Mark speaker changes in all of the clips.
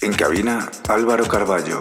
Speaker 1: En cabina Álvaro Carballo.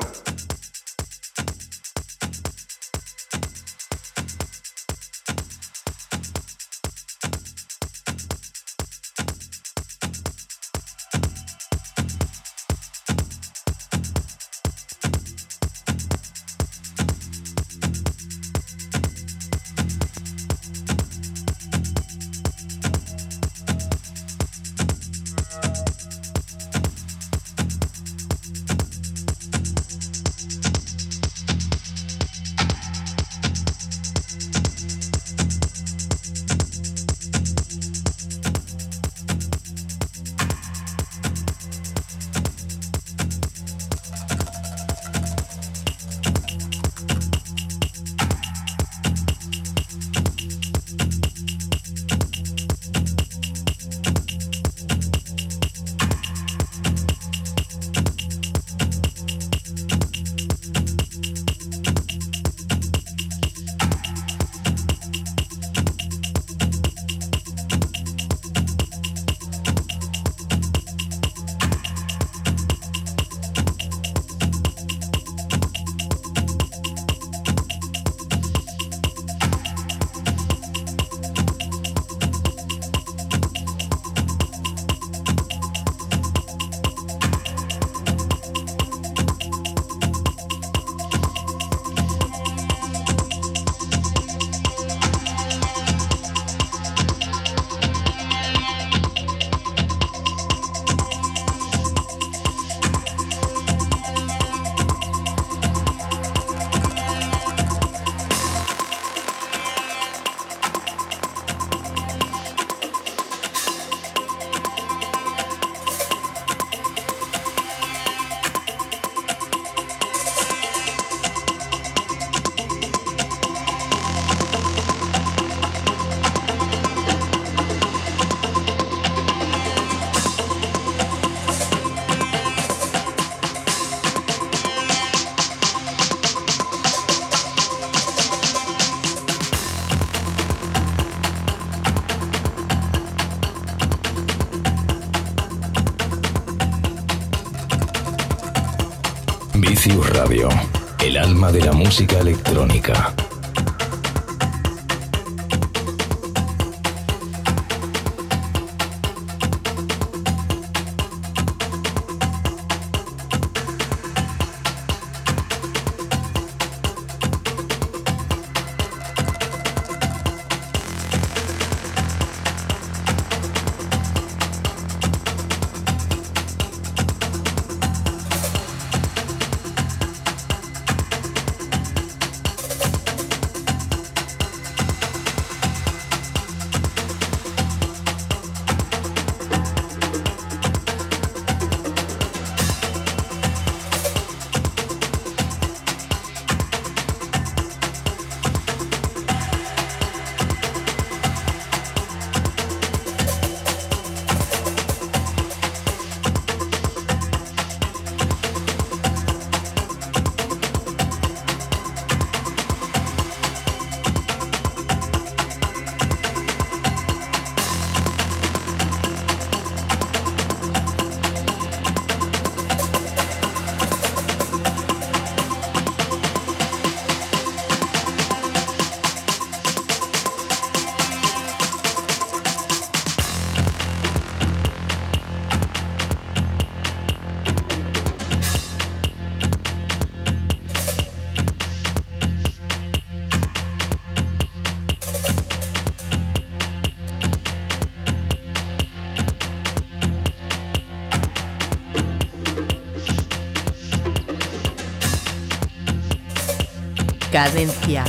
Speaker 2: Cadencia.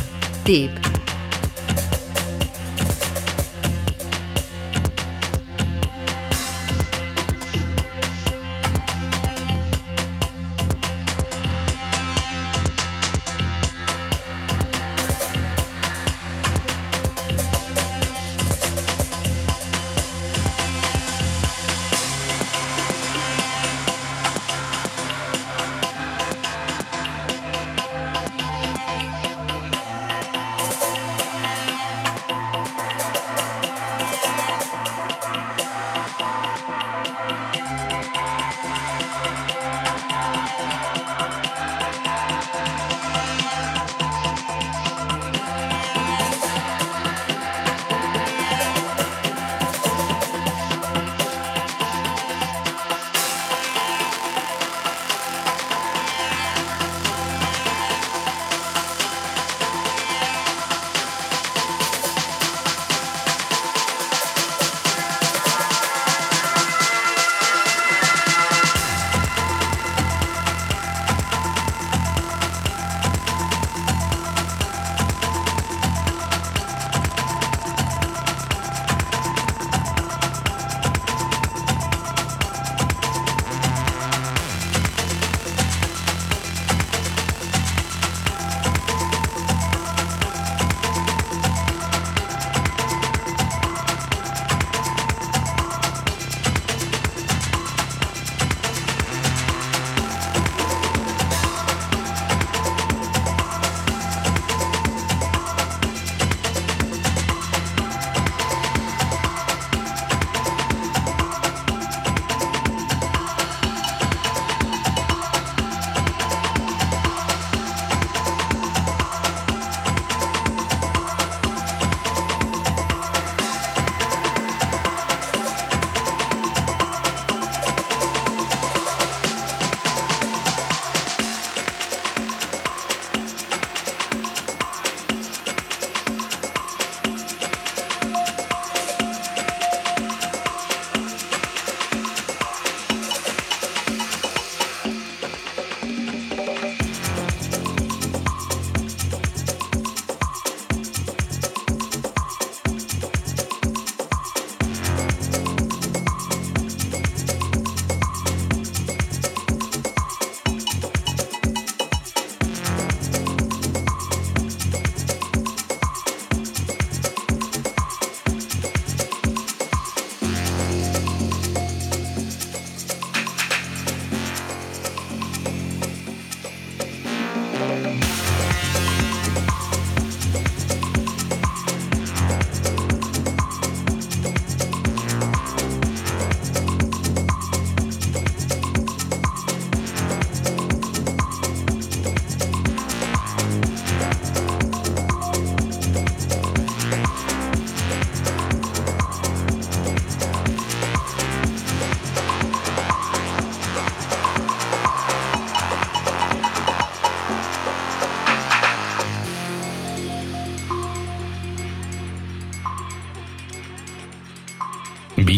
Speaker 2: Tip.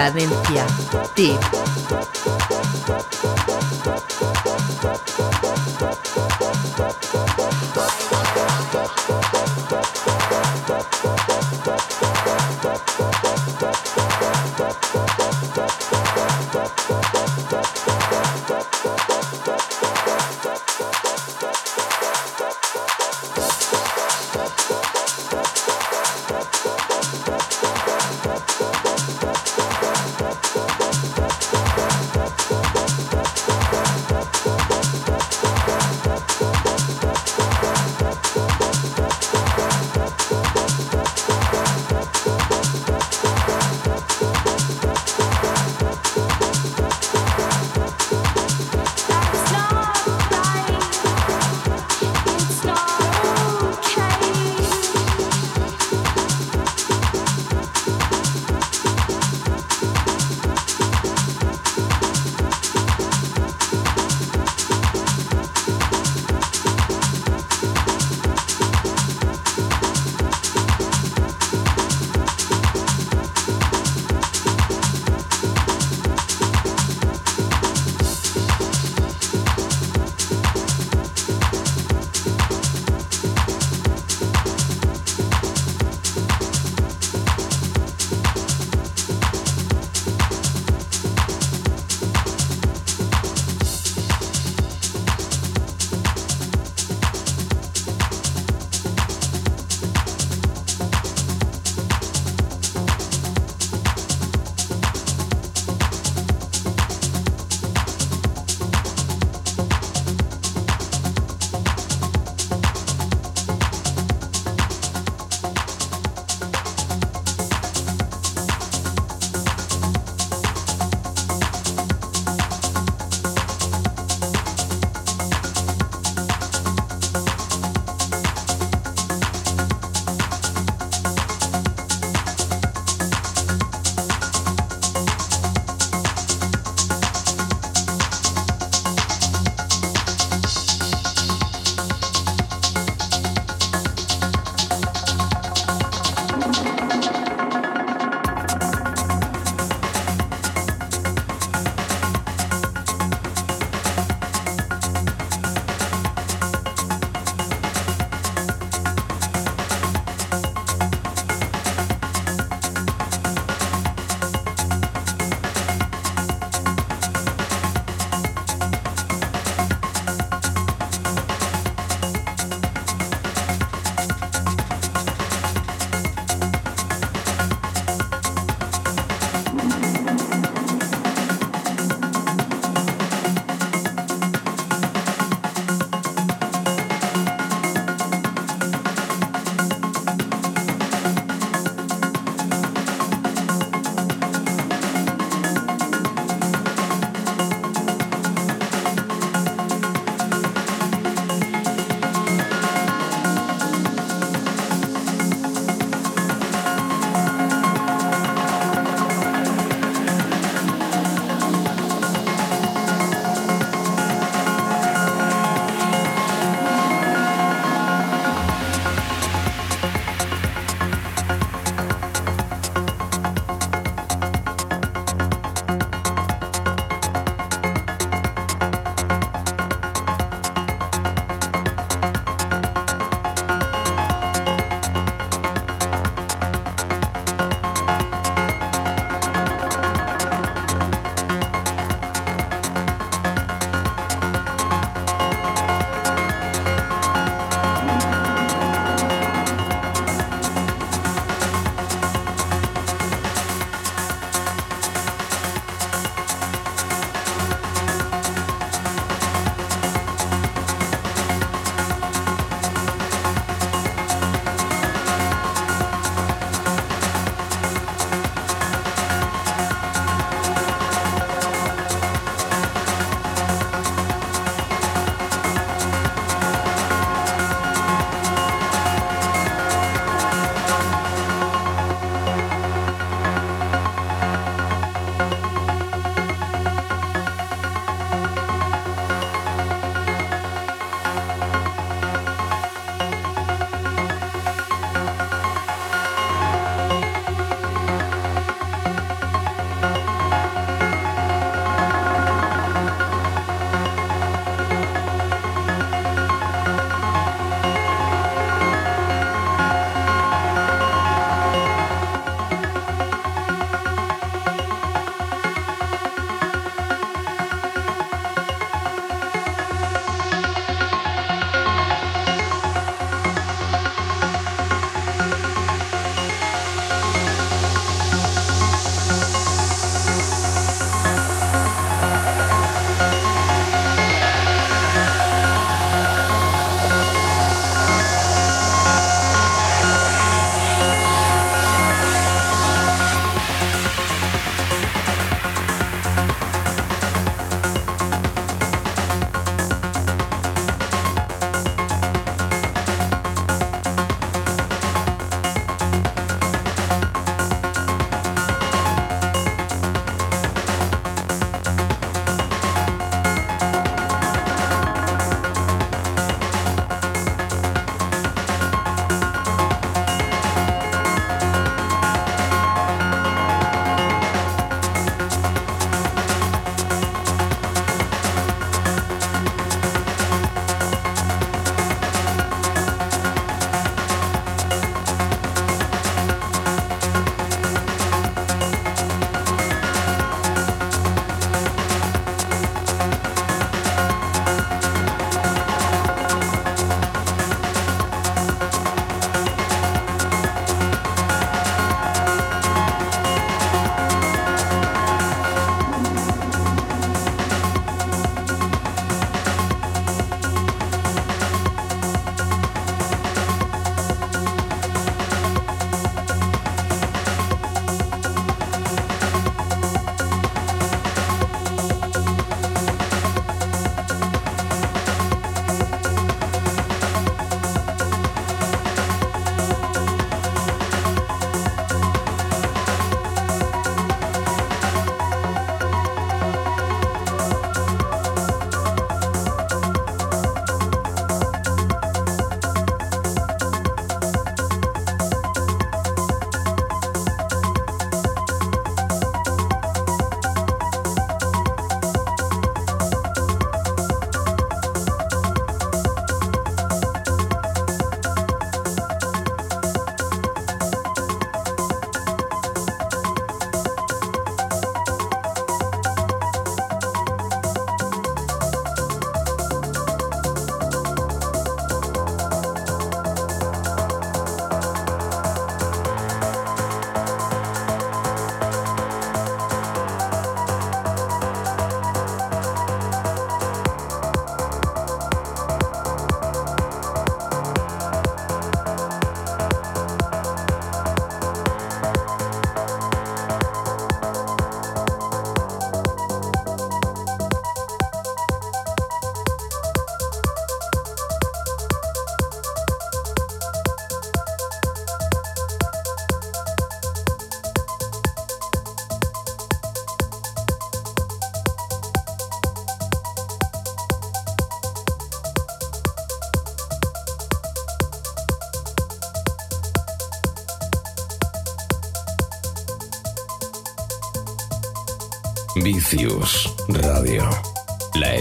Speaker 2: Cadencia. Tip.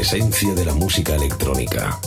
Speaker 1: Esencia de la música electrónica.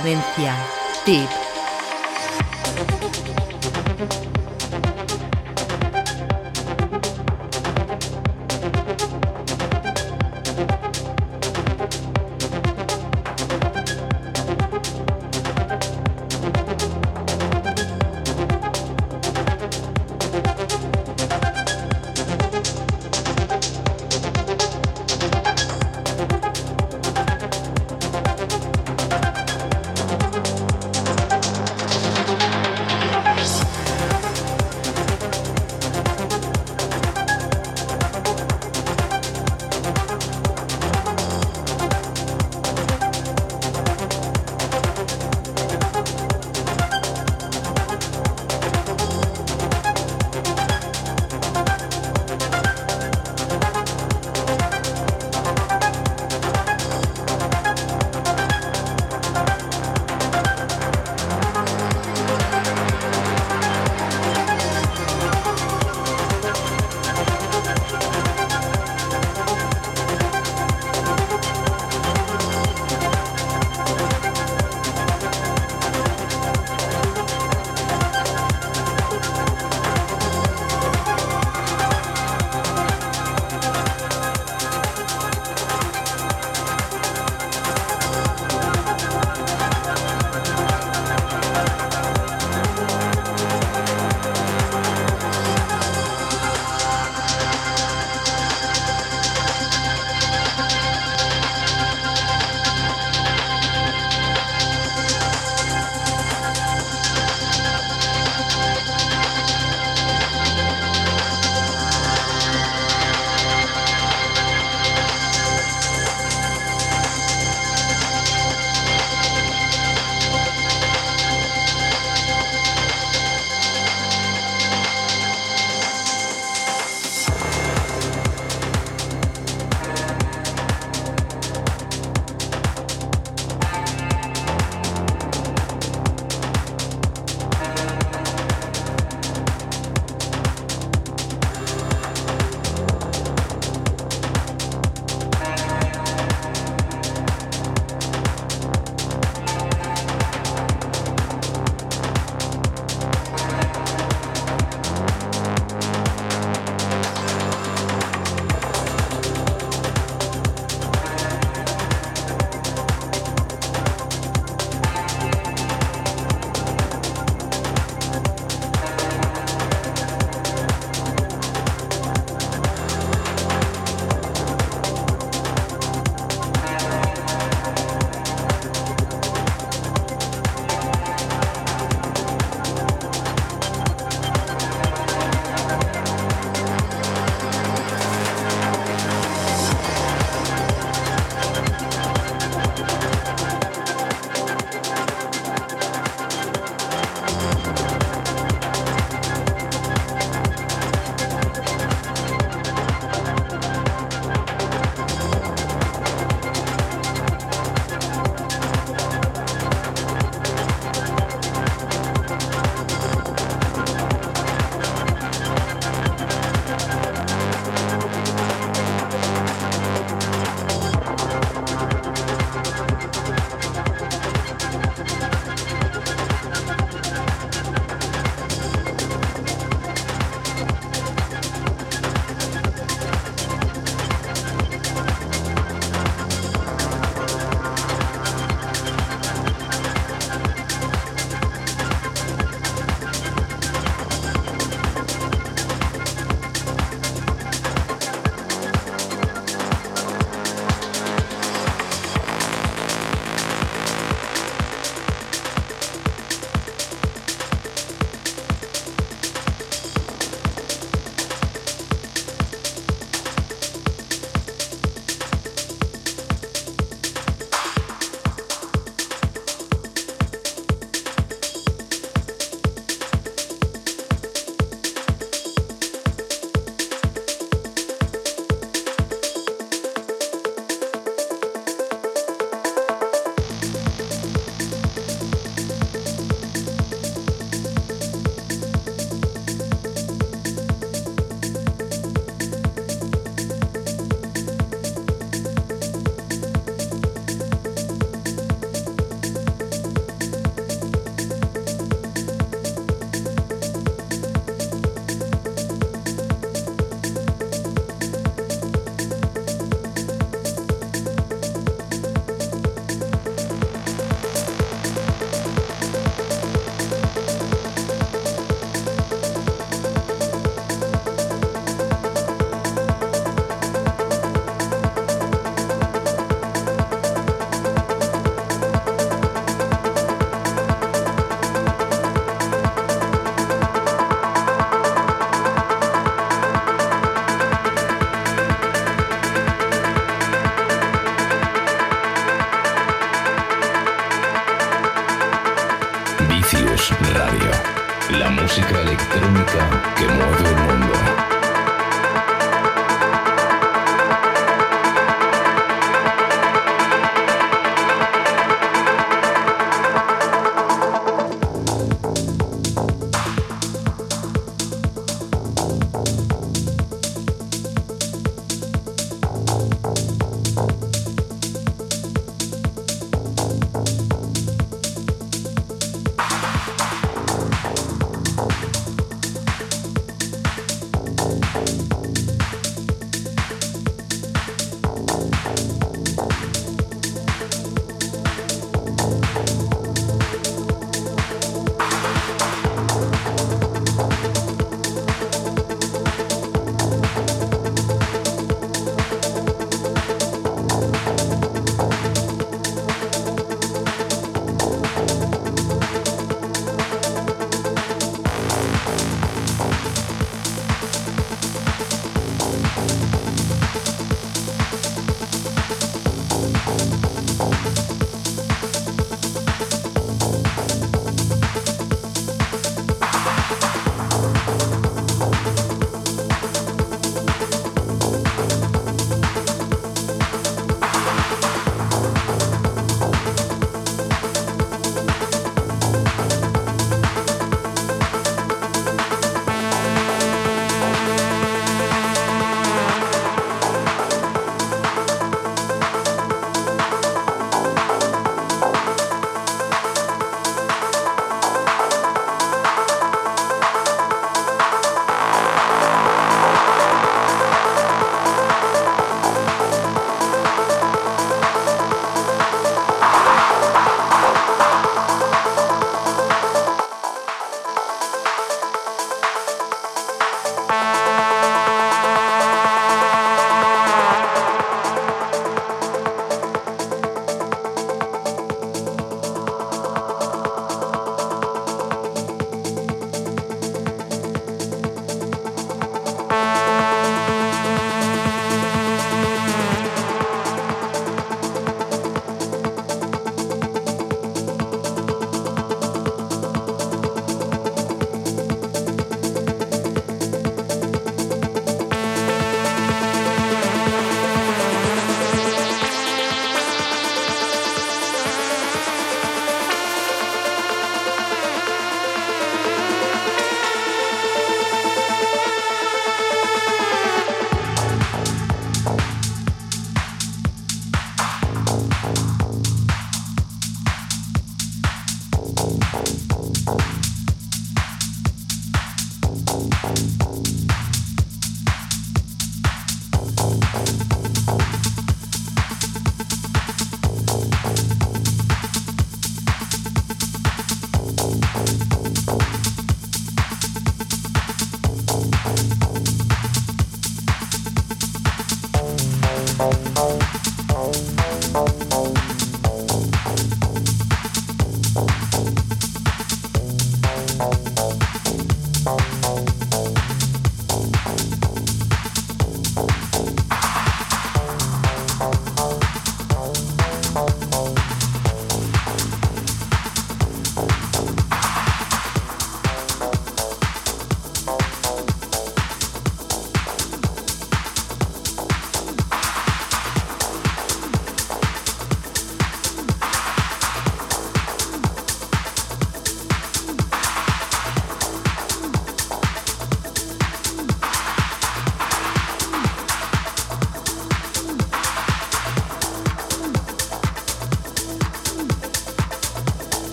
Speaker 2: Cadencia. Tip.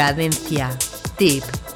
Speaker 2: Cadencia. Tip.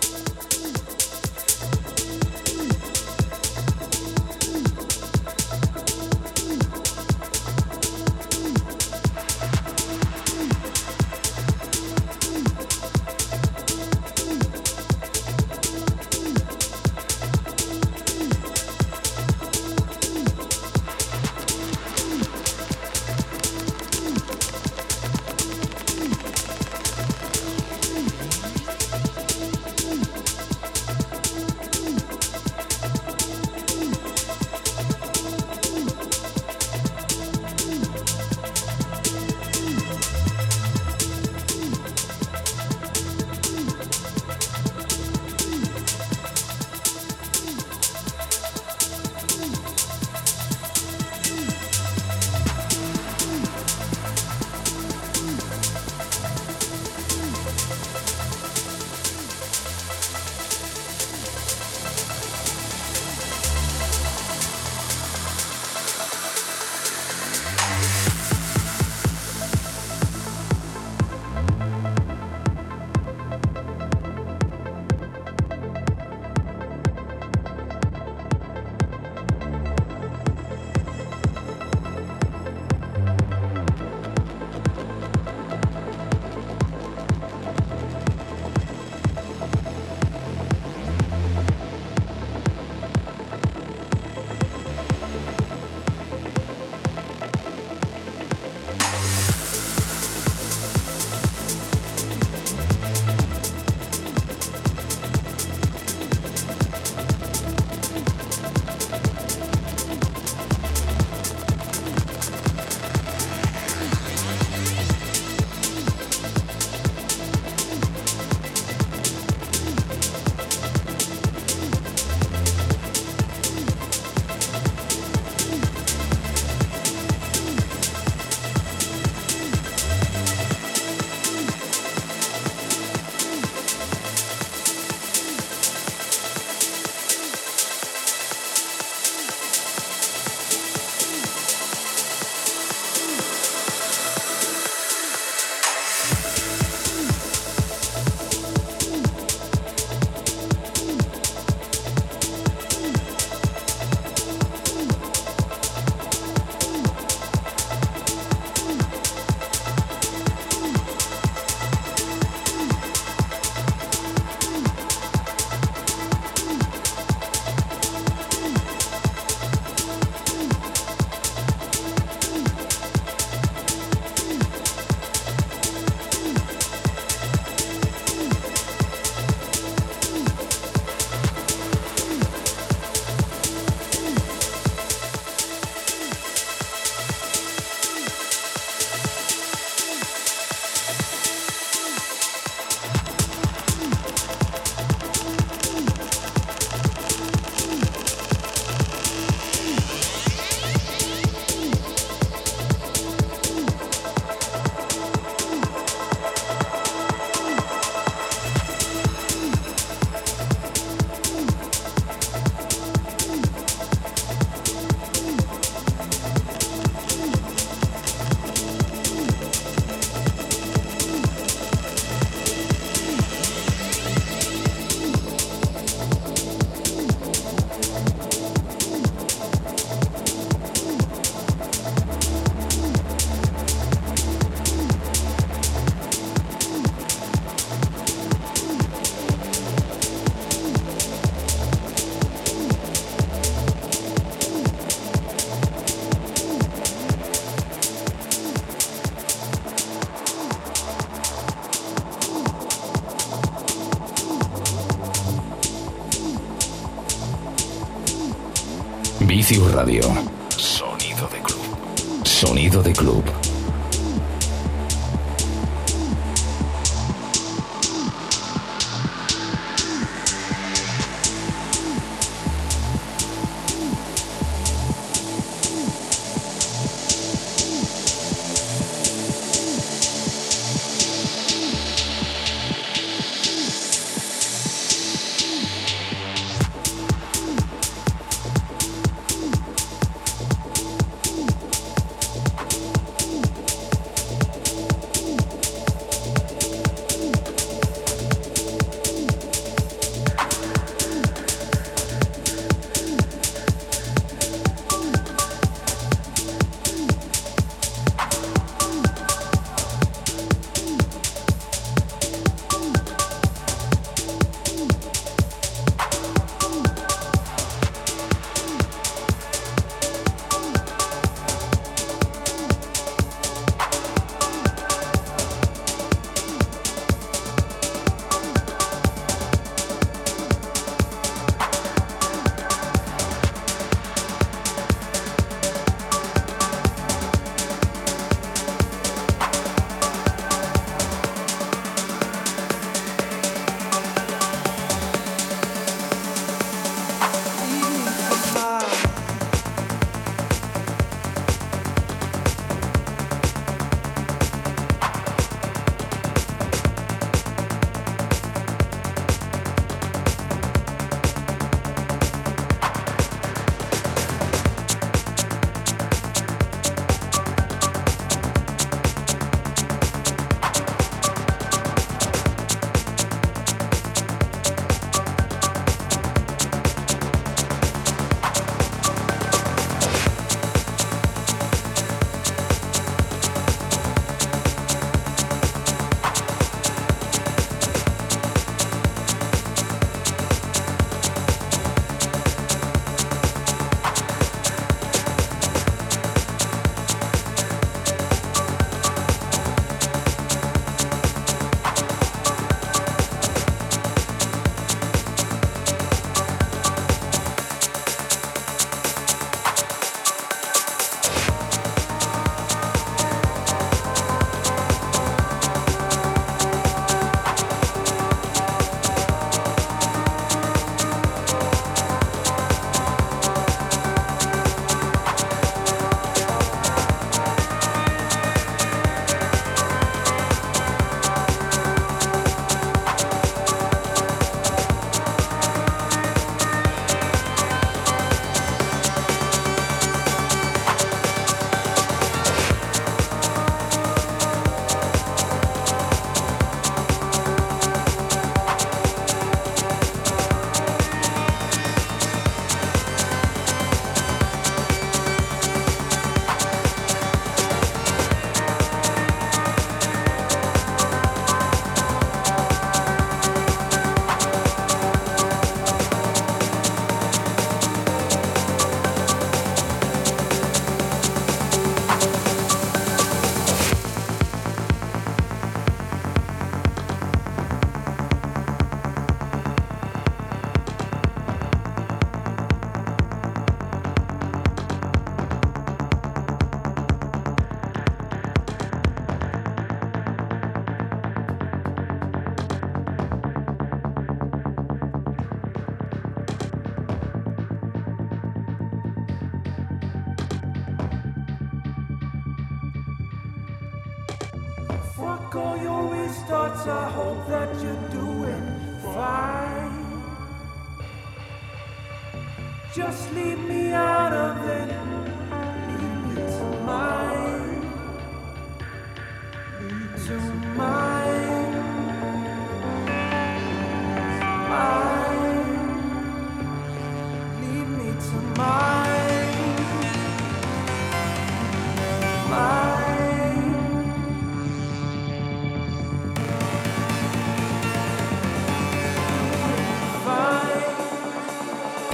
Speaker 2: Radio.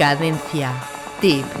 Speaker 3: Cadencia. Tip.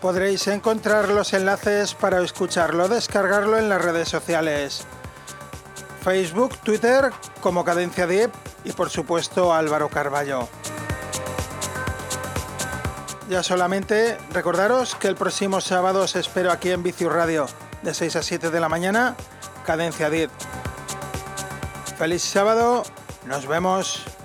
Speaker 4: podréis encontrar los enlaces para escucharlo, descargarlo en las redes sociales. Facebook, Twitter como Cadencia Deep y por supuesto Álvaro Carballo. Ya solamente recordaros que el próximo sábado os espero aquí en Vicius Radio de 6 a 7 de la mañana, Cadencia Deep. Feliz sábado, nos vemos.